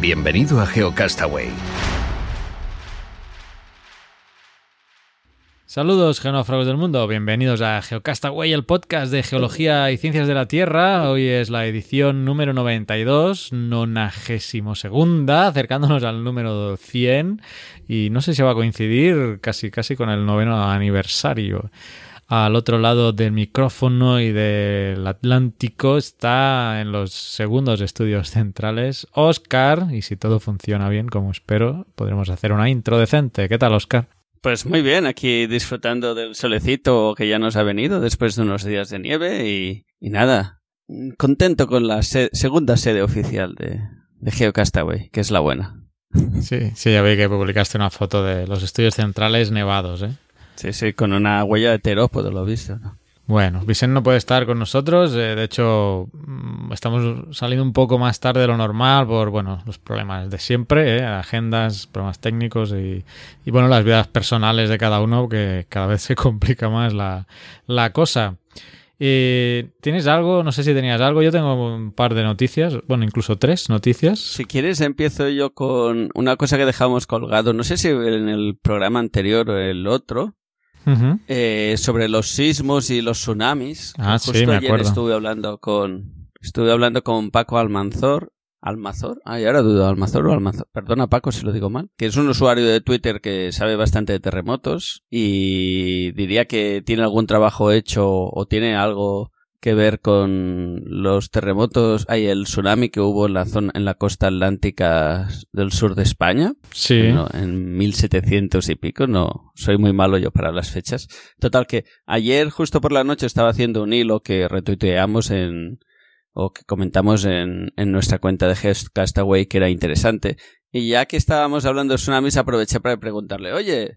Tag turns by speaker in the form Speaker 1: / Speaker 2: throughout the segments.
Speaker 1: Bienvenido a GeoCastaway.
Speaker 2: Saludos, genófragos del mundo. Bienvenidos a GeoCastaway, el podcast de geología y ciencias de la Tierra. Hoy es la edición número 92, nonagésimo segunda, acercándonos al número 100. Y no sé si va a coincidir casi, casi con el noveno aniversario. Al otro lado del micrófono y del Atlántico está en los segundos estudios centrales Oscar, y si todo funciona bien, como espero, podremos hacer una intro decente. ¿Qué tal, Oscar?
Speaker 3: Pues muy bien, aquí disfrutando del solecito que ya nos ha venido después de unos días de nieve y, nada, contento con la segunda sede oficial de, de GeoCastaway, que es la buena.
Speaker 2: Sí, sí, ya vi que publicaste una foto de los estudios centrales nevados, ¿eh?
Speaker 3: Sí, sí, con una huella de terópodo, lo he visto, ¿no?
Speaker 2: Bueno, Vicente no puede estar con nosotros. eh, de hecho, mm, estamos saliendo un poco más tarde de lo normal por, bueno, los problemas de siempre, eh, agendas, problemas técnicos y, y, bueno, las vidas personales de cada uno, que cada vez se complica más la, la cosa. ¿Tienes algo? No sé si tenías algo. Yo tengo un par de noticias, bueno, incluso tres noticias.
Speaker 3: Si quieres, empiezo yo con una cosa que dejamos colgado. No sé si en el programa anterior o el otro, Uh -huh. eh, sobre los sismos y los tsunamis.
Speaker 2: Ah,
Speaker 3: Justo
Speaker 2: sí, me
Speaker 3: ayer
Speaker 2: acuerdo.
Speaker 3: estuve hablando con estuve hablando con Paco Almanzor. Almazor, ay, ahora dudo, Almazor o Almazor. Perdona, Paco, si lo digo mal. Que es un usuario de Twitter que sabe bastante de terremotos y diría que tiene algún trabajo hecho o tiene algo que ver con los terremotos, hay el tsunami que hubo en la zona, en la costa atlántica del sur de España.
Speaker 2: Sí.
Speaker 3: Bueno, en 1700 y pico, no, soy muy malo yo para las fechas. Total que ayer justo por la noche estaba haciendo un hilo que retuiteamos en, o que comentamos en, en nuestra cuenta de Castaway que era interesante. Y ya que estábamos hablando de tsunamis, aproveché para preguntarle, oye,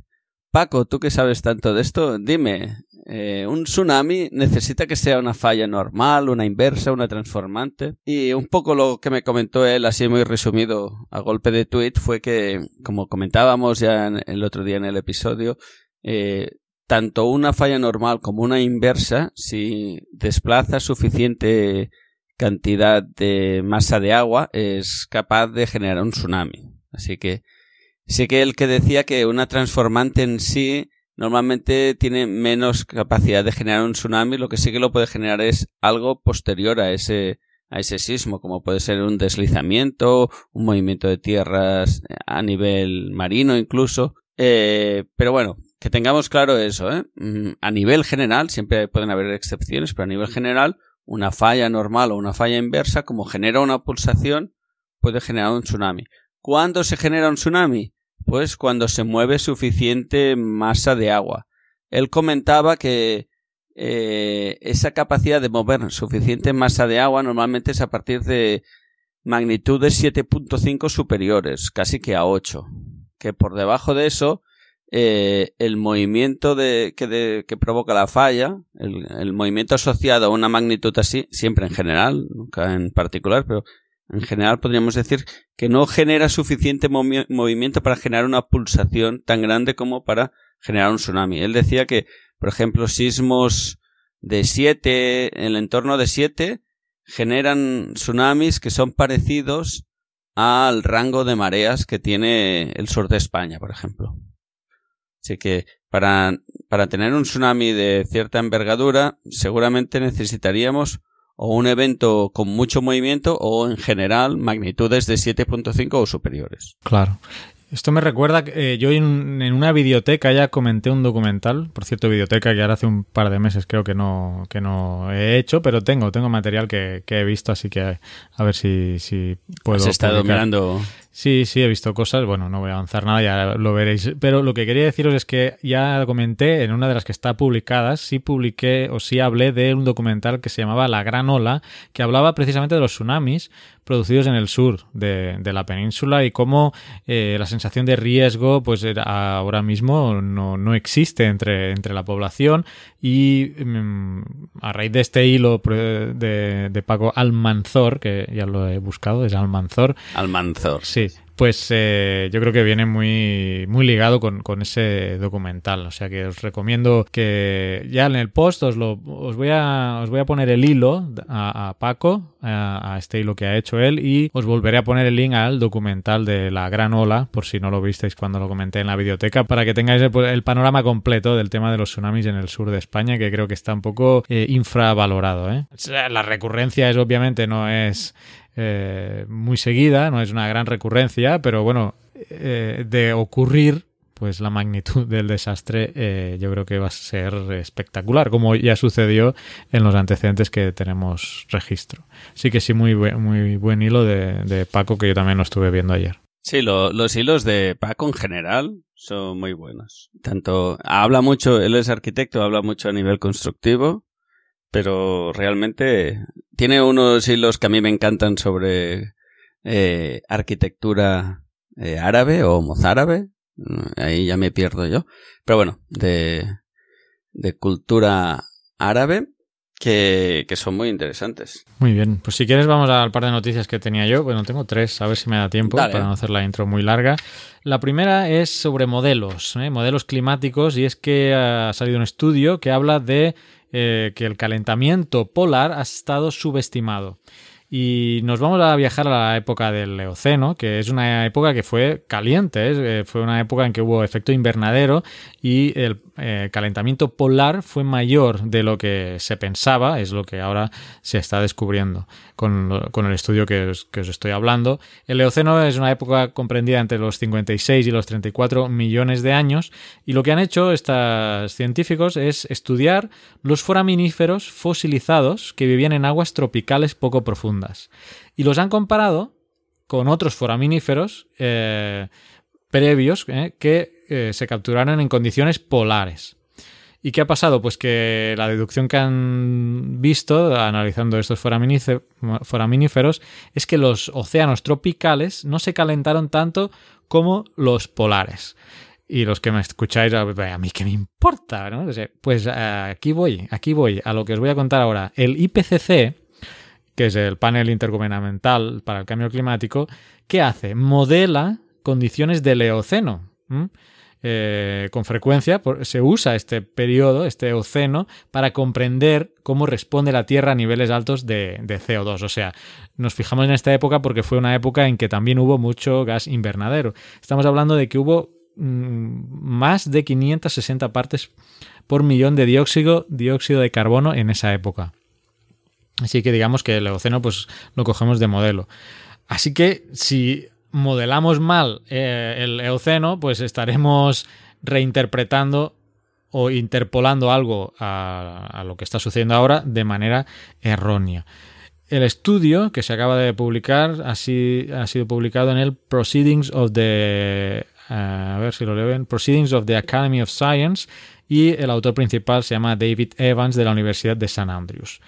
Speaker 3: Paco, tú que sabes tanto de esto, dime, eh, ¿un tsunami necesita que sea una falla normal, una inversa, una transformante? Y un poco lo que me comentó él, así muy resumido a golpe de tweet, fue que, como comentábamos ya el otro día en el episodio, eh, tanto una falla normal como una inversa, si desplaza suficiente cantidad de masa de agua, es capaz de generar un tsunami. Así que sí que el que decía que una transformante en sí normalmente tiene menos capacidad de generar un tsunami, lo que sí que lo puede generar es algo posterior a ese, a ese sismo, como puede ser un deslizamiento, un movimiento de tierras a nivel marino incluso. Eh, pero bueno, que tengamos claro eso, ¿eh? A nivel general, siempre pueden haber excepciones, pero a nivel general, una falla normal o una falla inversa, como genera una pulsación, puede generar un tsunami. ¿Cuándo se genera un tsunami? Pues cuando se mueve suficiente masa de agua. Él comentaba que eh, esa capacidad de mover suficiente masa de agua normalmente es a partir de magnitudes 7.5 superiores, casi que a 8. Que por debajo de eso, eh, el movimiento de, que, de, que, provoca la falla, el, el movimiento asociado a una magnitud así, siempre en general, nunca en particular, pero en general podríamos decir que no genera suficiente movi movimiento para generar una pulsación tan grande como para generar un tsunami. Él decía que, por ejemplo, sismos de 7, en el entorno de 7, generan tsunamis que son parecidos al rango de mareas que tiene el sur de España, por ejemplo. Así que para, para tener un tsunami de cierta envergadura, seguramente necesitaríamos o un evento con mucho movimiento o en general magnitudes de 7.5 o superiores.
Speaker 2: Claro. Esto me recuerda que eh, yo en, en, una videoteca ya comenté un documental, por cierto, videoteca que ahora hace un par de meses creo que no, que no he hecho, pero tengo, tengo material que, que he visto, así que a ver si, si puedo.
Speaker 3: Has estado
Speaker 2: publicar.
Speaker 3: mirando
Speaker 2: Sí, sí, he visto cosas. Bueno, no voy a avanzar nada, ya lo veréis. Pero lo que quería deciros es que ya comenté en una de las que está publicadas, sí publiqué o sí hablé de un documental que se llamaba La Gran Ola, que hablaba precisamente de los tsunamis producidos en el sur de, la península y cómo eh, la sensación de riesgo, pues ahora mismo no, no existe entre, entre la población. Y mm, a raíz de este hilo de, de Paco Almanzor, que ya lo he buscado, es Almanzor.
Speaker 3: Almanzor.
Speaker 2: Sí, pues eh, yo creo que viene muy, muy ligado con, ese documental. O sea que os recomiendo que ya en el post os, lo, os, voy, a, os voy a poner el hilo a, Paco, a, este hilo que ha hecho él, y os volveré a poner el link al documental de La Gran Ola, por si no lo visteis cuando lo comenté en la biblioteca, para que tengáis el, panorama completo del tema de los tsunamis en el sur de España, que creo que está un poco eh, infravalorado. ¿eh? La recurrencia es obviamente no es eh, muy seguida, no es una gran recurrencia, pero bueno, eh, de ocurrir, pues la magnitud del desastre eh, yo creo que va a ser espectacular, como ya sucedió en los antecedentes que tenemos registro. Sí que sí, muy, muy buen hilo de, Paco que yo también lo estuve viendo ayer.
Speaker 3: Sí, los hilos de Paco en general son muy buenos. Tanto habla mucho, él es arquitecto, habla mucho a nivel constructivo, pero realmente tiene unos hilos que a mí me encantan sobre eh, arquitectura eh, árabe o mozárabe. Ahí ya me pierdo yo. Pero bueno, de, de cultura árabe que, que, son muy interesantes.
Speaker 2: Muy bien, pues si quieres vamos al par de noticias que tenía yo. Bueno, tengo tres, a ver si me da tiempo para no hacer la intro muy larga. La primera es sobre modelos, ¿eh? modelos climáticos, y es que ha salido un estudio que habla de eh, que el calentamiento polar ha estado subestimado. Y nos vamos a viajar a la época del Eoceno, que es una época que fue caliente, eh, fue una época en que hubo efecto invernadero y el eh, calentamiento polar fue mayor de lo que se pensaba, es lo que ahora se está descubriendo con, el estudio que os, estoy hablando. El Eoceno es una época comprendida entre los 56 y los 34 millones de años y lo que han hecho estos científicos es estudiar los foraminíferos fosilizados que vivían en aguas tropicales poco profundas y los han comparado con otros foraminíferos eh, previos eh, que eh, se capturaron en condiciones polares. ¿Y qué ha pasado? Pues que la deducción que han visto analizando estos foraminíferos es que los océanos tropicales no se calentaron tanto como los polares. Y los que me escucháis, a mí qué me importa, Pues aquí voy, aquí voy a lo que os voy a contar ahora. El IPCC, que es el panel intergubernamental para el cambio climático, ¿qué hace? Modela condiciones del Eoceno. Eh, con frecuencia se usa este periodo, este oceno, para comprender cómo responde la Tierra a niveles altos de, CO2. O sea, nos fijamos en esta época porque fue una época en que también hubo mucho gas invernadero. Estamos hablando de que hubo mm, más de 560 partes por millón de dióxido, dióxido de carbono en esa época. Así que digamos que el oceno pues lo cogemos de modelo. Así que si modelamos mal eh, el Eoceno, pues estaremos reinterpretando o interpolando algo a, lo que está sucediendo ahora de manera errónea. El estudio que se acaba de publicar ha sido publicado en el Proceedings of the a ver si lo leen, Proceedings of the Academy of Science y el autor principal se llama David Evans de la Universidad de St. Andrews.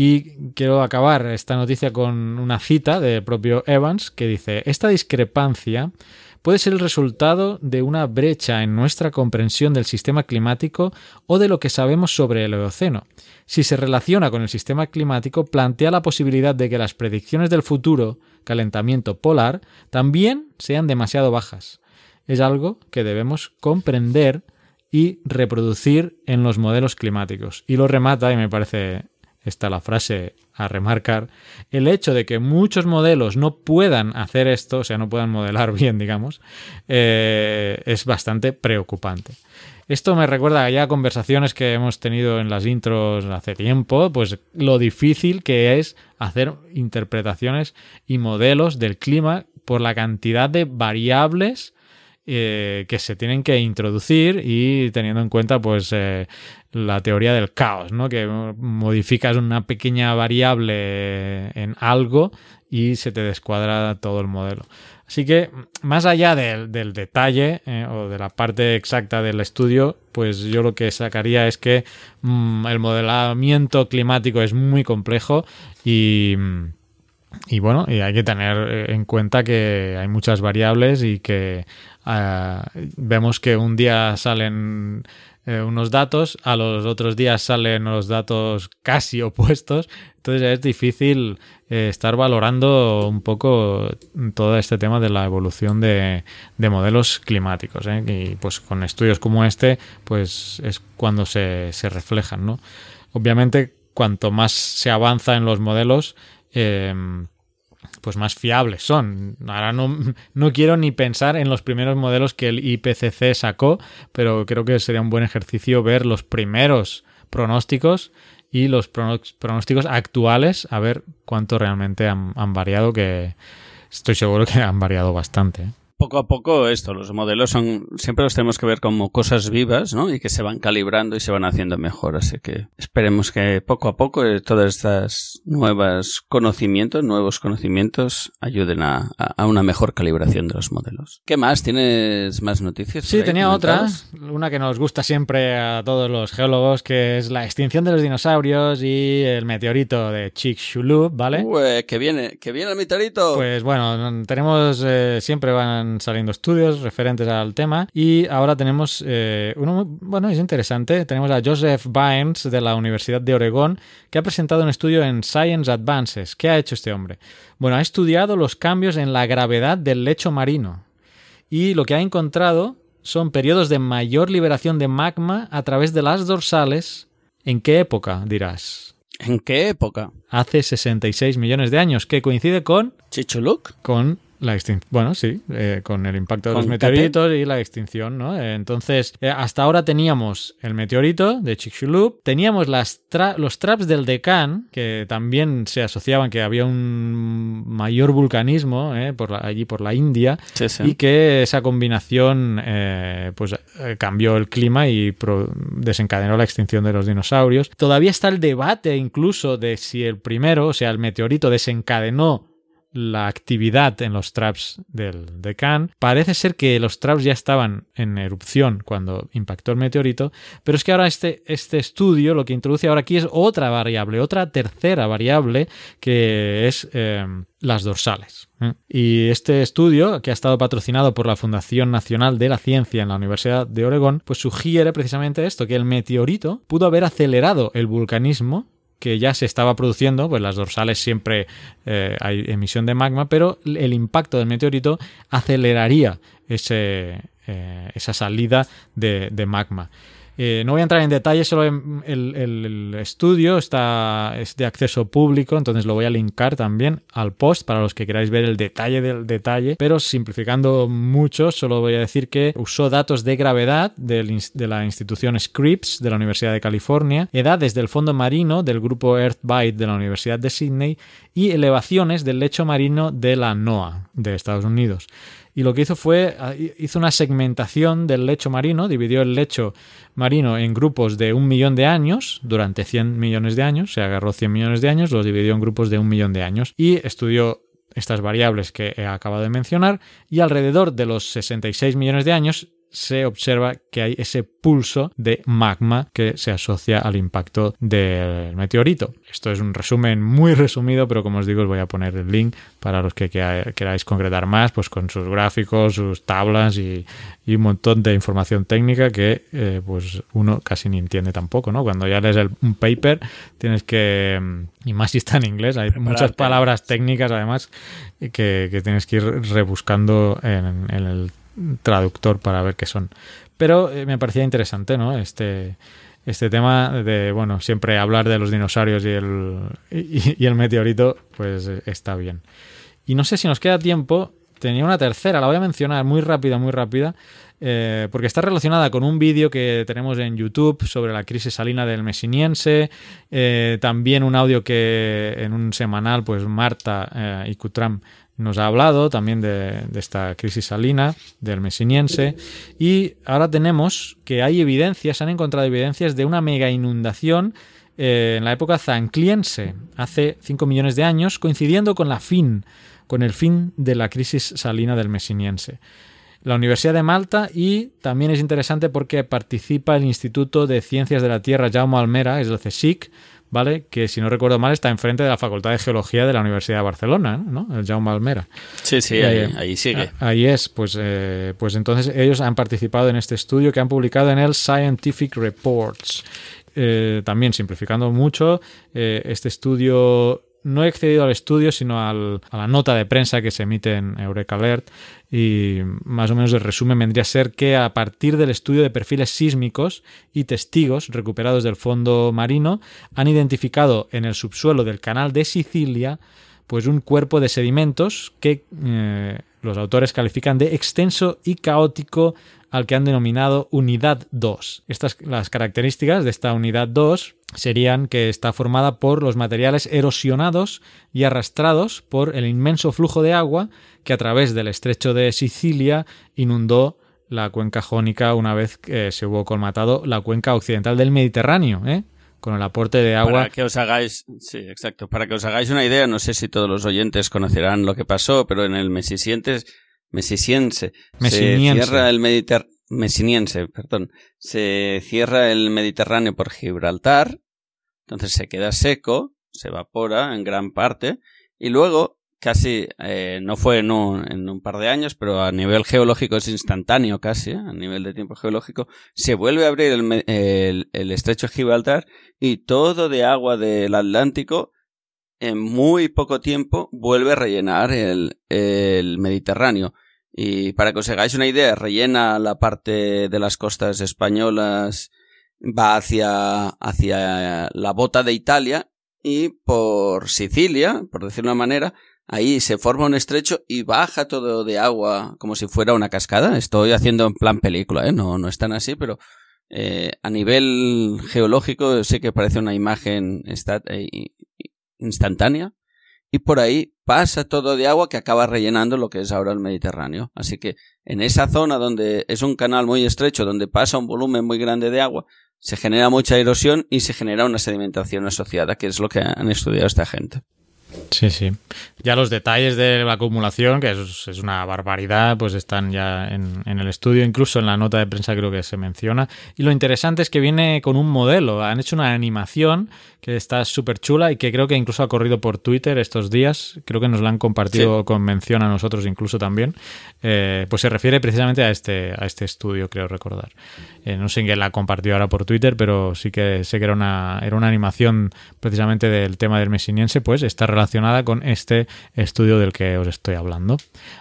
Speaker 2: Y quiero acabar esta noticia con una cita del propio Evans que dice, esta discrepancia puede ser el resultado de una brecha en nuestra comprensión del sistema climático o de lo que sabemos sobre el Eoceno. Si se relaciona con el sistema climático, plantea la posibilidad de que las predicciones del futuro calentamiento polar también sean demasiado bajas. Es algo que debemos comprender y reproducir en los modelos climáticos. Y lo remata y me parece está la frase a remarcar, el hecho de que muchos modelos no puedan hacer esto, o sea, no puedan modelar bien, digamos, eh, es bastante preocupante. Esto me recuerda ya a conversaciones que hemos tenido en las intros hace tiempo, pues lo difícil que es hacer interpretaciones y modelos del clima por la cantidad de variables eh, que se tienen que introducir y teniendo en cuenta pues eh, la teoría del caos, ¿no? que modificas una pequeña variable en algo y se te descuadra todo el modelo. Así que, más allá del, detalle eh, o de la parte exacta del estudio, pues yo lo que sacaría es que mm, el modelamiento climático es muy complejo y, y bueno, y hay que tener en cuenta que hay muchas variables y que ah, vemos que un día salen eh, unos datos, a los otros días salen los datos casi opuestos, entonces es difícil eh, estar valorando un poco todo este tema de la evolución de, modelos climáticos. ¿eh? Y pues con estudios como este, pues es cuando se, se reflejan, ¿no? Obviamente, cuanto más se avanza en los modelos, pues más fiables son. Ahora no, no, quiero ni pensar en los primeros modelos que el IPCC sacó, pero creo que sería un buen ejercicio ver los primeros pronósticos y los pronósticos actuales, a ver cuánto realmente han, han variado, que estoy seguro que han variado bastante.
Speaker 3: Poco a poco esto, los modelos son, siempre los tenemos que ver como cosas vivas, ¿no? Y que se van calibrando y se van haciendo mejor. Así que esperemos que poco a poco eh, todas estas nuevas conocimientos, nuevos conocimientos ayuden a, una mejor calibración de los modelos. ¿Qué más? ¿Tienes más noticias?
Speaker 2: Sí, tenía otra, una que nos gusta siempre a todos los geólogos, que es la extinción de los dinosaurios y el meteorito de Chicxulub, ¿vale?
Speaker 3: Uy, que viene, que viene el meteorito.
Speaker 2: Pues bueno, tenemos, eh, siempre van saliendo estudios referentes al tema y ahora tenemos eh, uno, bueno, es interesante, tenemos a Joseph Bynes de la Universidad de Oregón que ha presentado un estudio en Science Advances. ¿Qué ha hecho este hombre? Bueno, ha estudiado los cambios en la gravedad del lecho marino y lo que ha encontrado son periodos de mayor liberación de magma a través de las dorsales. ¿En qué época, dirás?
Speaker 3: ¿En qué época?
Speaker 2: Hace 66 millones de años, que coincide con...
Speaker 3: Chichuluk.
Speaker 2: Con la extinción, bueno, sí, eh, con el impacto de los meteoritos y la extinción, ¿no? Eh, entonces, eh, hasta ahora teníamos el meteorito de Chicxulub, teníamos las los traps del Deccan, que también se asociaban que había un mayor vulcanismo por allí por la India, y que esa combinación pues cambió el clima y desencadenó la extinción de los dinosaurios. Todavía está el debate incluso de si el primero, o sea, el meteorito desencadenó la actividad en los traps del Deccan. Parece ser que los traps ya estaban en erupción cuando impactó el meteorito, pero es que ahora este, este estudio lo que introduce ahora aquí es otra variable, otra tercera variable que es em, las dorsales. ¿eh? Y este estudio, que ha estado patrocinado por la Fundación Nacional de la Ciencia en la Universidad de Oregón, pues sugiere precisamente esto, que el meteorito pudo haber acelerado el vulcanismo que ya se estaba produciendo, pues las dorsales siempre eh, hay emisión de magma, pero el impacto del meteorito aceleraría ese, eh, esa salida de, de magma. Eh, no voy a entrar en detalle, solo el, estudio está, es de acceso público, entonces lo voy a linkar también al post para los que queráis ver el detalle del detalle, pero simplificando mucho, solo voy a decir que usó datos de gravedad de la institución Scripps de la Universidad de California, edades del fondo marino del grupo EarthBite de la Universidad de Sydney y elevaciones del lecho marino de la NOAA de Estados Unidos y lo que hizo fue, ah, hizo una segmentación del lecho marino, dividió el lecho marino en grupos de un millón de años, durante 100 millones de años, se agarró 100 millones de años, los dividió en grupos de un millón de años y estudió estas variables que he acabado de mencionar y alrededor de los 66 millones de años se observa que hay ese pulso de magma que se asocia al impacto del meteorito. Esto es un resumen muy resumido, pero como os digo, os voy a poner el link para los que queráis concretar más, pues con sus gráficos, sus tablas y, un montón de información técnica que eh, pues uno casi ni entiende tampoco, ¿no? Cuando ya lees el, un paper tienes que, y más si está en inglés, hay muchas palabras técnicas además que, tienes que ir rebuscando en, en el traductor para ver qué son. Pero eh, me parecía interesante, ¿no? Este, este tema de, bueno, siempre hablar de los dinosaurios y el, y, el meteorito, pues eh, está bien. Y no sé si nos queda tiempo, tenía una tercera, la voy a mencionar muy rápida, muy rápida, eh, porque está relacionada con un vídeo que tenemos en YouTube sobre la crisis salina del mesiniense, también un audio que en un semanal, pues Marta y Cutram nos ha hablado también de, esta crisis salina del mesiniense y ahora tenemos que hay evidencias, han encontrado evidencias de una mega inundación eh, en la época zancliense, hace 5 millones de años, coincidiendo con la fin, con el fin de la crisis salina del Mesiniense. La Universidad de Malta y también es interesante porque participa el Instituto de Ciencias de la Tierra Jaume Almera, es el CSIC, ¿vale? Que si no recuerdo mal está enfrente de la Facultad de Geología de la Universidad de Barcelona, ¿no? El Jaume Almera.
Speaker 3: Sí, sí, ahí, ahí sigue.
Speaker 2: Ahí es, pues, eh, pues entonces ellos han participado en este estudio que han publicado en el Scientific Reports. Eh, también simplificando mucho, eh, este estudio no he accedido al estudio, sino al, a la nota de prensa que se emite en Eureka Alert. Y más o menos el resumen vendría a ser que a partir del estudio de perfiles sísmicos y testigos recuperados del fondo marino, han identificado en el subsuelo del canal de Sicilia pues un cuerpo de sedimentos que eh, los autores califican de extenso y caótico al que han denominado unidad 2. Estas las características de esta unidad 2 serían que está formada por los materiales erosionados y arrastrados por el inmenso flujo de agua que a través del estrecho de Sicilia inundó la cuenca jónica una vez que se hubo colmatado la cuenca occidental del Mediterráneo, ¿eh? Con el aporte de agua.
Speaker 3: Para que os hagáis, sí, exacto, para que os hagáis una idea, no sé si todos los oyentes conocerán lo que pasó, pero en el Mesisiense, Mesisiense se cierra el Mediterráneo mesiniense, perdón, se cierra el Mediterráneo por Gibraltar, entonces se queda seco, se evapora en gran parte, y luego, casi, eh, no fue en un, en un, par de años, pero a nivel geológico es instantáneo casi, a nivel de tiempo geológico, se vuelve a abrir el, el, el estrecho de Gibraltar y todo de agua del Atlántico en muy poco tiempo vuelve a rellenar el, el Mediterráneo. Y para que os hagáis una idea, rellena la parte de las costas españolas, va hacia, hacia la bota de Italia y por Sicilia, por decirlo de una manera, ahí se forma un estrecho y baja todo de agua como si fuera una cascada. Estoy haciendo en plan película, ¿eh? no, no es tan así, pero eh, a nivel geológico sé que parece una imagen eh, instantánea y por ahí pasa todo de agua que acaba rellenando lo que es ahora el Mediterráneo. Así que en esa zona donde es un canal muy estrecho, donde pasa un volumen muy grande de agua, se genera mucha erosión y se genera una sedimentación asociada, que es lo que han estudiado esta gente.
Speaker 2: Sí, sí. Ya los detalles de la acumulación, que es, es una barbaridad, pues están ya en, en, el estudio, incluso en la nota de prensa creo que se menciona. Y lo interesante es que viene con un modelo. Han hecho una animación que está súper chula y que creo que incluso ha corrido por Twitter estos días. Creo que nos la han compartido sí. con mención a nosotros incluso también. Eh, pues se refiere precisamente a este, a este estudio, creo recordar. Eh, no sé en qué la compartió ahora por Twitter, pero sí que sé que era una, era una animación precisamente del tema del mesiniense, pues está relacionada con este estudio del que os estoy hablando.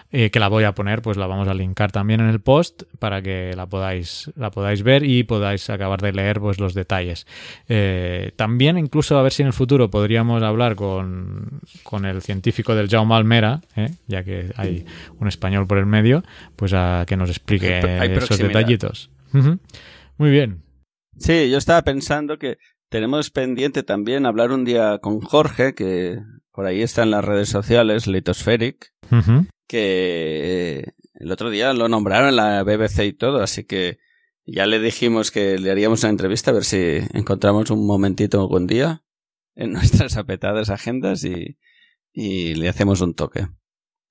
Speaker 2: Eh, que la voy a poner, pues la vamos a linkar también en el post para que la podáis, la podáis ver y podáis acabar de leer pues, los detalles. Eh, también, incluso, a ver si en el futuro podríamos hablar con, con el científico del Jaume Almera, ¿eh? ya que hay un español por el medio, pues a que nos explique esos detallitos. Uh -huh. Muy bien.
Speaker 3: Sí, yo estaba pensando que tenemos pendiente también hablar un día con Jorge, que por ahí está en las redes sociales, Litospheric, uh -huh. que el otro día lo nombraron en la BBC y todo, así que ya le dijimos que le haríamos una entrevista a ver si encontramos un momentito algún día en nuestras apretadas agendas y, y le hacemos un toque.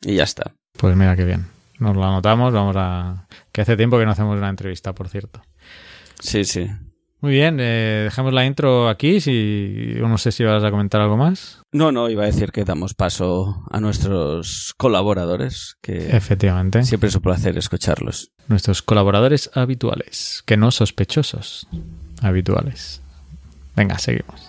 Speaker 3: Y ya está.
Speaker 2: Pues mira qué bien. Nos lo anotamos, vamos a... que hace tiempo que no hacemos una entrevista, por cierto.
Speaker 3: Sí, sí.
Speaker 2: Muy bien, eh, dejamos la intro aquí. Si no sé si vas a comentar algo más.
Speaker 3: No, no, iba a decir que damos paso a nuestros colaboradores, que
Speaker 2: efectivamente
Speaker 3: siempre es un placer escucharlos.
Speaker 2: Nuestros colaboradores habituales, que no sospechosos, habituales. Venga, seguimos.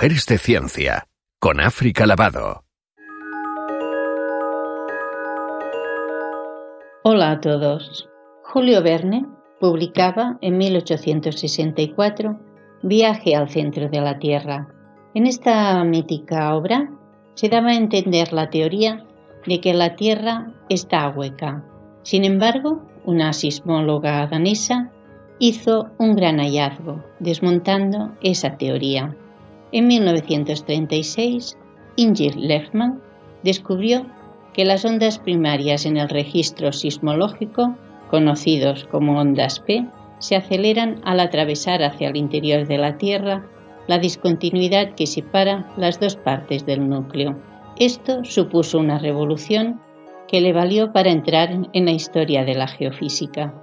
Speaker 1: Mujeres de Ciencia, con África Lavado.
Speaker 4: Hola a todos. Julio Verne publicaba en 1864 Viaje al centro de la Tierra. En esta mítica obra se daba a entender la teoría de que la Tierra está hueca. Sin embargo, una sismóloga danesa hizo un gran hallazgo desmontando esa teoría. En 1936, Ingrid Lehmann descubrió que las ondas primarias en el registro sismológico, conocidos como ondas P, se aceleran al atravesar hacia el interior de la Tierra la discontinuidad que separa las dos partes del núcleo. Esto supuso una revolución que le valió para entrar en la historia de la geofísica,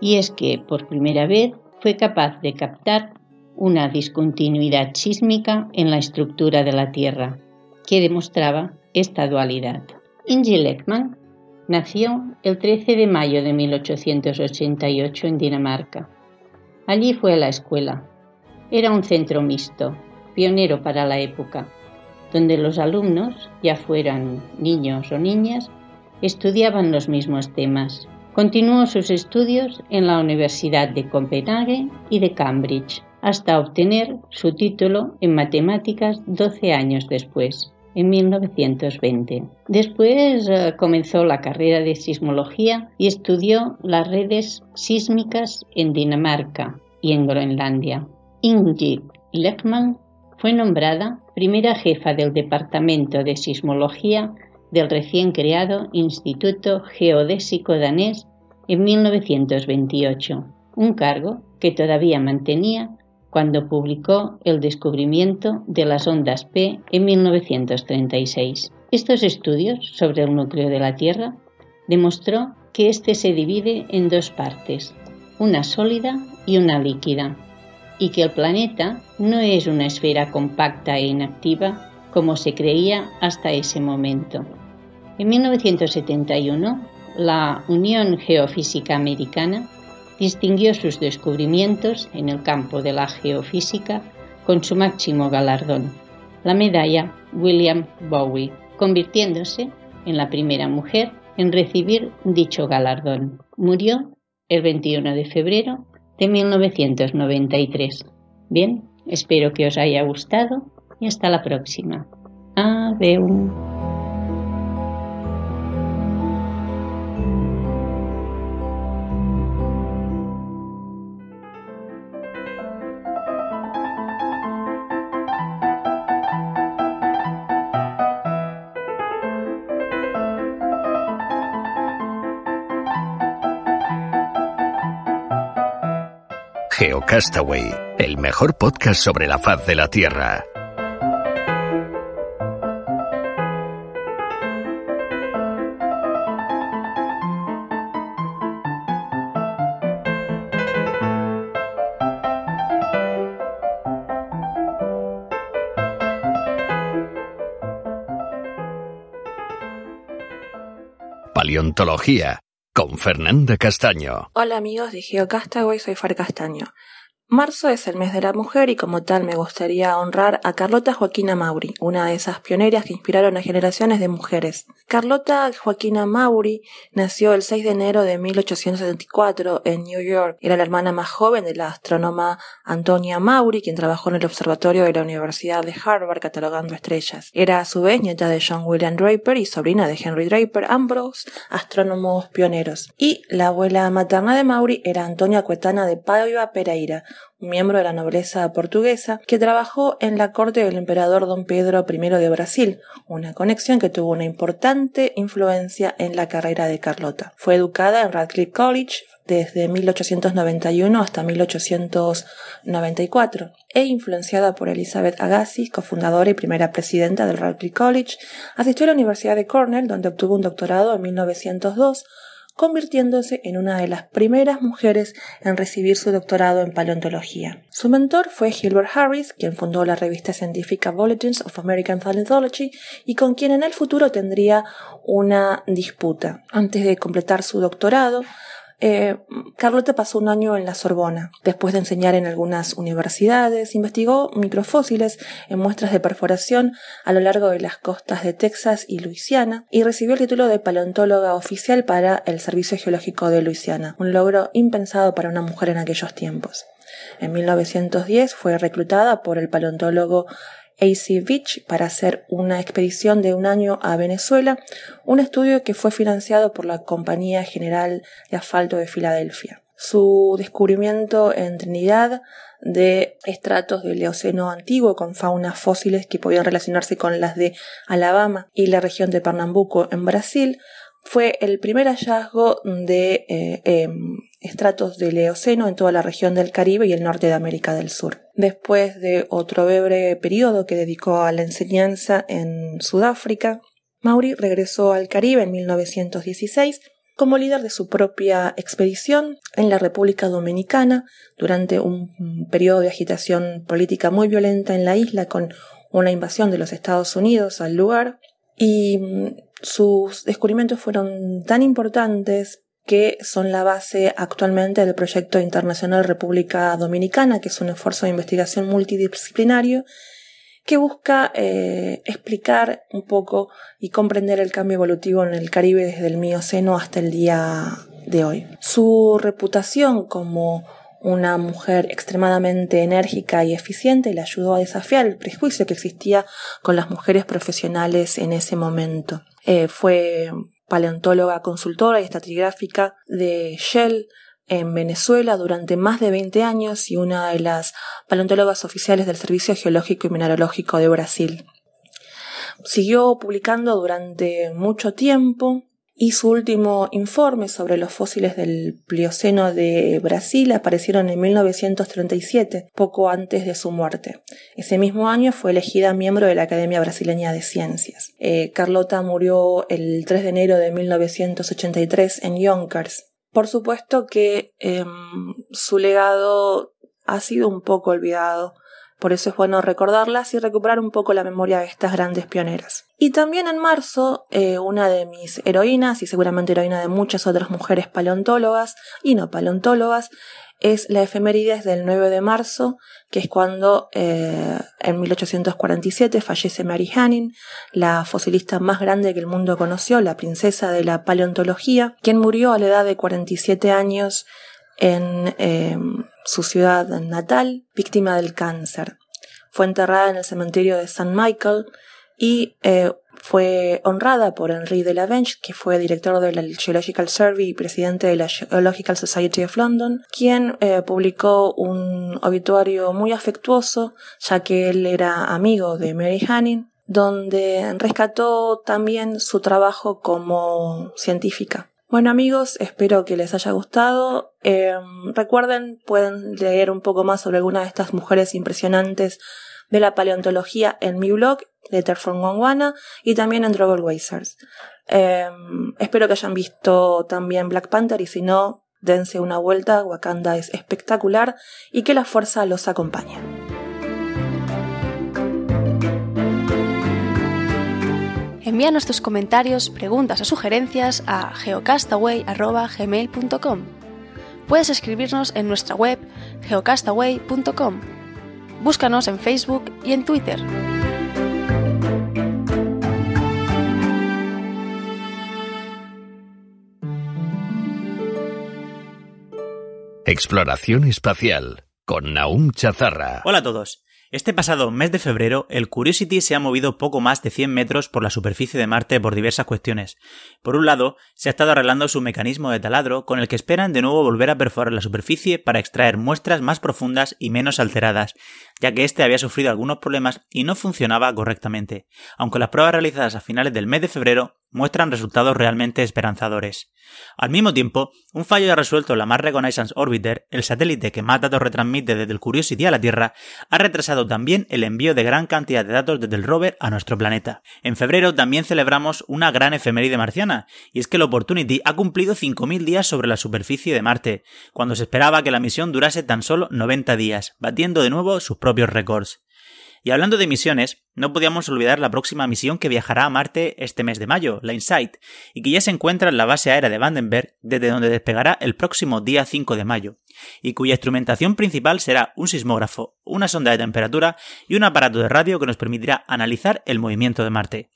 Speaker 4: y es que por primera vez fue capaz de captar una discontinuidad sísmica en la estructura de la Tierra, que demostraba esta dualidad. Inge Leckmann nació el 13 de mayo de 1888 en Dinamarca. Allí fue a la escuela. Era un centro mixto, pionero para la época, donde los alumnos, ya fueran niños o niñas, estudiaban los mismos temas. Continuó sus estudios en la Universidad de Copenhague y de Cambridge, hasta obtener su título en matemáticas 12 años después en 1920. Después eh, comenzó la carrera de sismología y estudió las redes sísmicas en Dinamarca y en Groenlandia. Ingrid Lechmann fue nombrada primera jefa del Departamento de Sismología del recién creado Instituto Geodésico danés en 1928, un cargo que todavía mantenía cuando publicó El descubrimiento de las ondas P en 1936. Estos estudios sobre el núcleo de la Tierra demostró que éste se divide en dos partes, una sólida y una líquida, y que el planeta no es una esfera compacta e inactiva como se creía hasta ese momento. En 1971, la Unión Geofísica Americana distinguió sus descubrimientos en el campo de la geofísica con su máximo galardón, la medalla William Bowie, convirtiéndose en la primera mujer en recibir dicho galardón. Murió el 21 de febrero de 1993. Bien, espero que os haya gustado y hasta la próxima. Adeu.
Speaker 1: GeoCastaway, el mejor podcast sobre la faz de la Tierra. Paleontología con Fernanda Castaño.
Speaker 5: Hola amigos de GeoCastaway, soy Far Castaño. Marzo es el mes de la mujer y como tal me gustaría honrar a Carlota Joaquina Mauri, una de esas pioneras que inspiraron a generaciones de mujeres. Carlota Joaquina Mauri nació el 6 de enero de 1874 en New York. Era la hermana más joven de la astrónoma Antonia Mauri, quien trabajó en el observatorio de la Universidad de Harvard catalogando estrellas. Era a su vez nieta de John William Draper y sobrina de Henry Draper, ambos astrónomos pioneros. Y la abuela materna de Mauri era Antonia Cuetana de Paiva Pereira, miembro de la nobleza portuguesa, que trabajó en la corte del emperador don Pedro I de Brasil, una conexión que tuvo una importante influencia en la carrera de Carlota. Fue educada en Radcliffe College desde 1891 hasta 1894 e influenciada por Elizabeth Agassiz, cofundadora y primera presidenta del Radcliffe College, asistió a la Universidad de Cornell donde obtuvo un doctorado en 1902 convirtiéndose en una de las primeras mujeres en recibir su doctorado en paleontología. Su mentor fue Gilbert Harris, quien fundó la revista científica Bulletins of American Paleontology y con quien en el futuro tendría una disputa. Antes de completar su doctorado, eh, Carlota pasó un año en la Sorbona. Después de enseñar en algunas universidades, investigó microfósiles en muestras de perforación a lo largo de las costas de Texas y Luisiana y recibió el título de paleontóloga oficial para el Servicio Geológico de Luisiana, un logro impensado para una mujer en aquellos tiempos. En 1910 fue reclutada por el paleontólogo A.C. Beach para hacer una expedición de un año a Venezuela, un estudio que fue financiado por la Compañía General de Asfalto de Filadelfia. Su descubrimiento en Trinidad de estratos del Eoceno antiguo con faunas fósiles que podían relacionarse con las de Alabama y la región de Pernambuco en Brasil fue el primer hallazgo de eh, em, estratos del Eoceno en toda la región del Caribe y el norte de América del Sur. Después de otro breve periodo que dedicó a la enseñanza en Sudáfrica, Mauri regresó al Caribe en 1916 como líder de su propia expedición en la República Dominicana durante un periodo de agitación política muy violenta en la isla con una invasión de los Estados Unidos al lugar y sus descubrimientos fueron tan importantes que son la base actualmente del proyecto internacional República Dominicana, que es un esfuerzo de investigación multidisciplinario que busca eh, explicar un poco y comprender el cambio evolutivo en el Caribe desde el Mioceno hasta el día de hoy. Su reputación como una mujer extremadamente enérgica y eficiente le ayudó a desafiar el prejuicio que existía con las mujeres profesionales en ese momento. Eh, fue paleontóloga consultora y estratigráfica de Shell en Venezuela durante más de 20 años y una de las paleontólogas oficiales del Servicio Geológico y Mineralógico de Brasil. Siguió publicando durante mucho tiempo y su último informe sobre los fósiles del Plioceno de Brasil aparecieron en 1937, poco antes de su muerte. Ese mismo año fue elegida miembro de la Academia Brasileña de Ciencias. Eh, Carlota murió el 3 de enero de 1983 en Yonkers. Por supuesto que em, su legado ha sido un poco olvidado por eso es bueno recordarlas y recuperar un poco la memoria de estas grandes pioneras. Y también en marzo, eh, una de mis heroínas, y seguramente heroína de muchas otras mujeres paleontólogas y no paleontólogas, es la efemérides del 9 de marzo, que es cuando eh, en 1847 fallece Mary Hanning, la fosilista más grande que el mundo conoció, la princesa de la paleontología, quien murió a la edad de 47 años en eh, su ciudad natal, víctima del cáncer. Fue enterrada en el cementerio de St. Michael y eh, fue honrada por Henri de Lavenge, que fue director del Geological Survey y presidente de la Geological Society of London, quien eh, publicó un obituario muy afectuoso, ya que él era amigo de Mary Hanning, donde rescató también su trabajo como científica. Bueno amigos, espero que les haya gustado. Em, recuerden, pueden leer un poco más sobre algunas de estas mujeres impresionantes de la paleontología en mi blog, Letter from Gondwana, y también en Drogel Wazers. Em, espero que hayan visto también Black Panther y si no, dense una vuelta, Wakanda es espectacular y que la fuerza los acompañe.
Speaker 6: Envíanos tus comentarios, preguntas o sugerencias a geocastaway.gmail.com. Puedes escribirnos en nuestra web geocastaway.com. Búscanos en Facebook y en Twitter.
Speaker 1: Exploración espacial con Naum Chazarra.
Speaker 7: Hola a todos. Este pasado mes de febrero, el Curiosity se ha movido poco más de 100 metros por la superficie de Marte por diversas cuestiones. Por un lado, se ha estado arreglando su mecanismo de taladro con el que esperan de nuevo volver a perforar la superficie para extraer muestras más profundas y menos alteradas, ya que este había sufrido algunos problemas y no funcionaba correctamente, aunque las pruebas realizadas a finales del mes de febrero muestran resultados realmente esperanzadores. Al mismo tiempo, un fallo resuelto en la Mars Reconnaissance Orbiter, el satélite que más datos retransmite desde el Curiosity a la Tierra, ha retrasado también el envío de gran cantidad de datos desde el rover a nuestro planeta. En febrero también celebramos una gran efeméride marciana, y es que el Opportunity ha cumplido 5.000 días sobre la superficie de Marte, cuando se esperaba que la misión durase tan solo 90 días, batiendo de nuevo sus propios récords. Y hablando de misiones, no podíamos olvidar la próxima misión que viajará a Marte este mes de mayo, la InSight, y que ya se encuentra en la base aérea de Vandenberg, desde donde despegará el próximo día 5 de mayo, y cuya instrumentación principal será un sismógrafo, una sonda de temperatura y un aparato de radio que nos permitirá analizar el movimiento de Marte.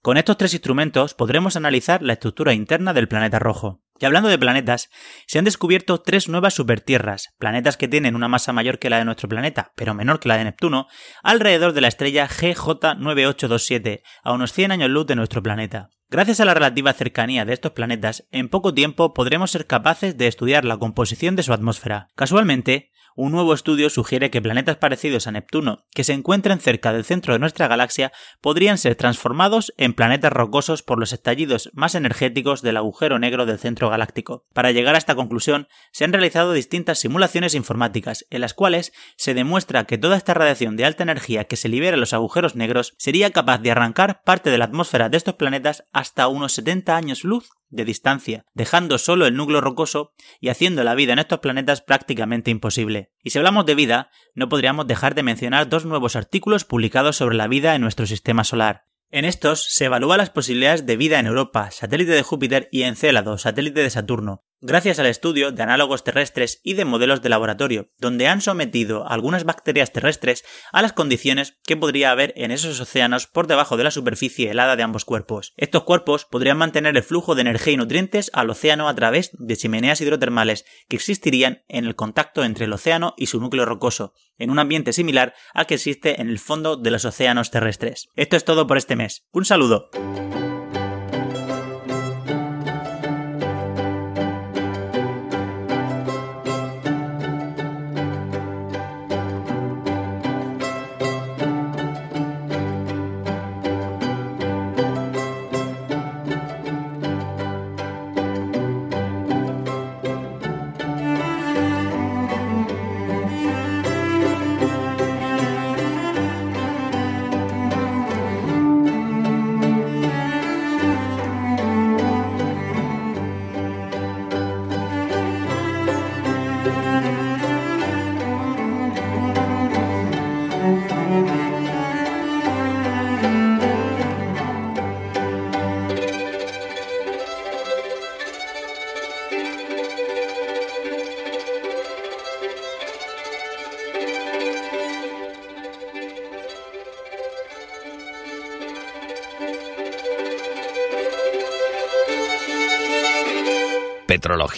Speaker 7: Con estos tres instrumentos podremos analizar la estructura interna del planeta rojo. Y hablando de planetas, se han descubierto tres nuevas supertierras, planetas que tienen una masa mayor que la de nuestro planeta, pero menor que la de Neptuno, alrededor de la estrella GJ9827, a unos 100 años luz de nuestro planeta. Gracias a la relativa cercanía de estos planetas, en poco tiempo podremos ser capaces de estudiar la composición de su atmósfera. Casualmente, un nuevo estudio sugiere que planetas parecidos a Neptuno, que se encuentren cerca del centro de nuestra galaxia, podrían ser transformados en planetas rocosos por los estallidos más energéticos del agujero negro del centro galáctico. Para llegar a esta conclusión, se han realizado distintas simulaciones informáticas, en las cuales se demuestra que toda esta radiación de alta energía que se libera en los agujeros negros sería capaz de arrancar parte de la atmósfera de estos planetas hasta unos 70 años luz de distancia, dejando solo el núcleo rocoso y haciendo la vida en estos planetas prácticamente imposible. Y si hablamos de vida, no podríamos dejar de mencionar dos nuevos artículos publicados sobre la vida en nuestro sistema solar. En estos se evalúa las posibilidades de vida en Europa, satélite de Júpiter y Encélado, satélite de Saturno, gracias al estudio de análogos terrestres y de modelos de laboratorio, donde han sometido algunas bacterias terrestres a las condiciones que podría haber en esos océanos por debajo de la superficie helada de ambos cuerpos. Estos cuerpos podrían mantener el flujo de energía y nutrientes al océano a través de chimeneas hidrotermales que existirían en el contacto entre el océano y su núcleo rocoso, en un ambiente similar al que existe en el fondo de los océanos terrestres. Esto es todo por este mes. Un saludo.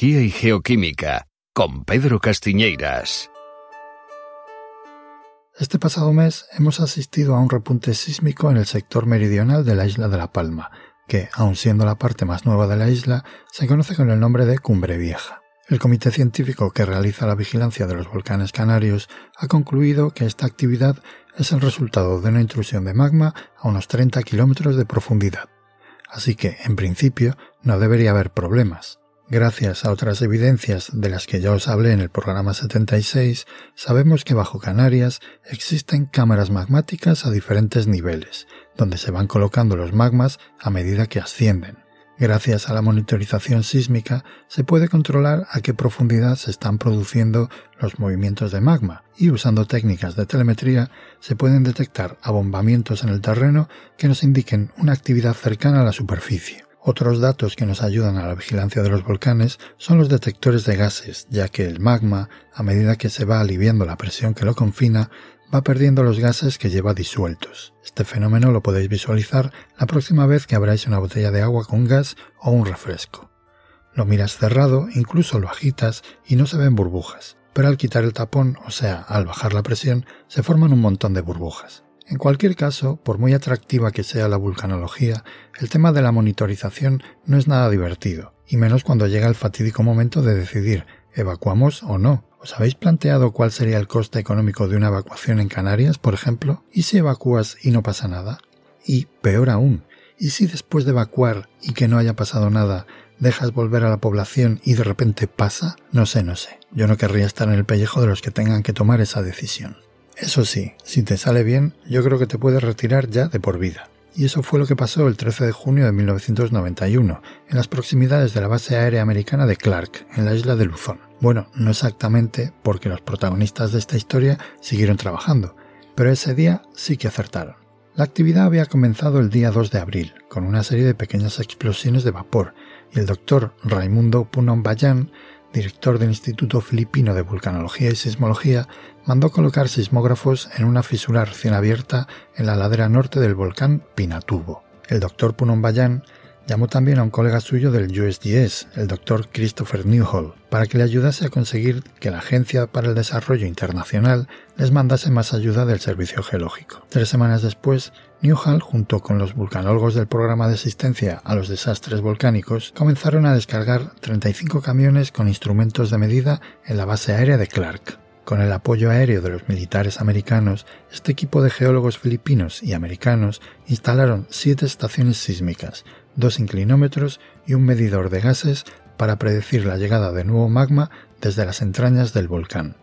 Speaker 1: Y Geoquímica con Pedro Castiñeiras.
Speaker 8: Este pasado mes hemos asistido a un repunte sísmico en el sector meridional de la isla de La Palma, que, aun siendo la parte más nueva de la isla, se conoce con el nombre de Cumbre Vieja. El comité científico que realiza la vigilancia de los volcanes canarios ha concluido que esta actividad es el resultado de una intrusión de magma a unos 30 kilómetros de profundidad. Así que, en principio, no debería haber problemas. Gracias a otras evidencias de las que ya os hablé en el programa 76, sabemos que bajo Canarias existen cámaras magmáticas a diferentes niveles, donde se van colocando los magmas a medida que ascienden. Gracias a la monitorización sísmica se puede controlar a qué profundidad se están produciendo los movimientos de magma y usando técnicas de telemetría se pueden detectar abombamientos en el terreno que nos indiquen una actividad cercana a la superficie. Otros datos que nos ayudan a la vigilancia de los volcanes son los detectores de gases, ya que el magma, a medida que se va aliviando la presión que lo confina, va perdiendo los gases que lleva disueltos. Este fenómeno lo podéis visualizar la próxima vez que abráis una botella de agua con gas o un refresco. Lo miras cerrado, incluso lo agitas y no se ven burbujas, pero al quitar el tapón, o sea, al bajar la presión, se forman un montón de burbujas. En cualquier caso, por muy atractiva que sea la vulcanología, el tema de la monitorización no es nada divertido, y menos cuando llega el fatídico momento de decidir ¿evacuamos o no? ¿Os habéis planteado cuál sería el coste económico de una evacuación en Canarias, por ejemplo? ¿Y si evacúas y no pasa nada? Y, peor aún, ¿y si después de evacuar y que no haya pasado nada, dejas volver a la población y de repente pasa? No sé, no sé. Yo no querría estar en el pellejo de los que tengan que tomar esa decisión. Eso sí, si te sale bien, yo creo que te puedes retirar ya de por vida. Y eso fue lo que pasó el 13 de junio de 1991, en las proximidades de la base aérea americana de Clark, en la isla de Luzón. Bueno, no exactamente porque los protagonistas de esta historia siguieron trabajando, pero ese día sí que acertaron. La actividad había comenzado el día 2 de abril, con una serie de pequeñas explosiones de vapor, y el doctor Raimundo Punon Bayan director del Instituto Filipino de Vulcanología y Sismología, mandó colocar sismógrafos en una fisura recién abierta en la ladera norte del volcán Pinatubo. El doctor Punon Bayan Llamó también a un colega suyo del USGS, el doctor Christopher Newhall, para que le ayudase a conseguir que la Agencia para el Desarrollo Internacional les mandase más ayuda del Servicio Geológico. Tres semanas después, Newhall, junto con los vulcanólogos del programa de asistencia a los desastres volcánicos, comenzaron a descargar 35 camiones con instrumentos de medida en la base aérea de Clark. Con el apoyo aéreo de los militares americanos, este equipo de geólogos filipinos y americanos instalaron siete estaciones sísmicas, dos inclinómetros y un medidor de gases para predecir la llegada de nuevo magma desde las entrañas del volcán.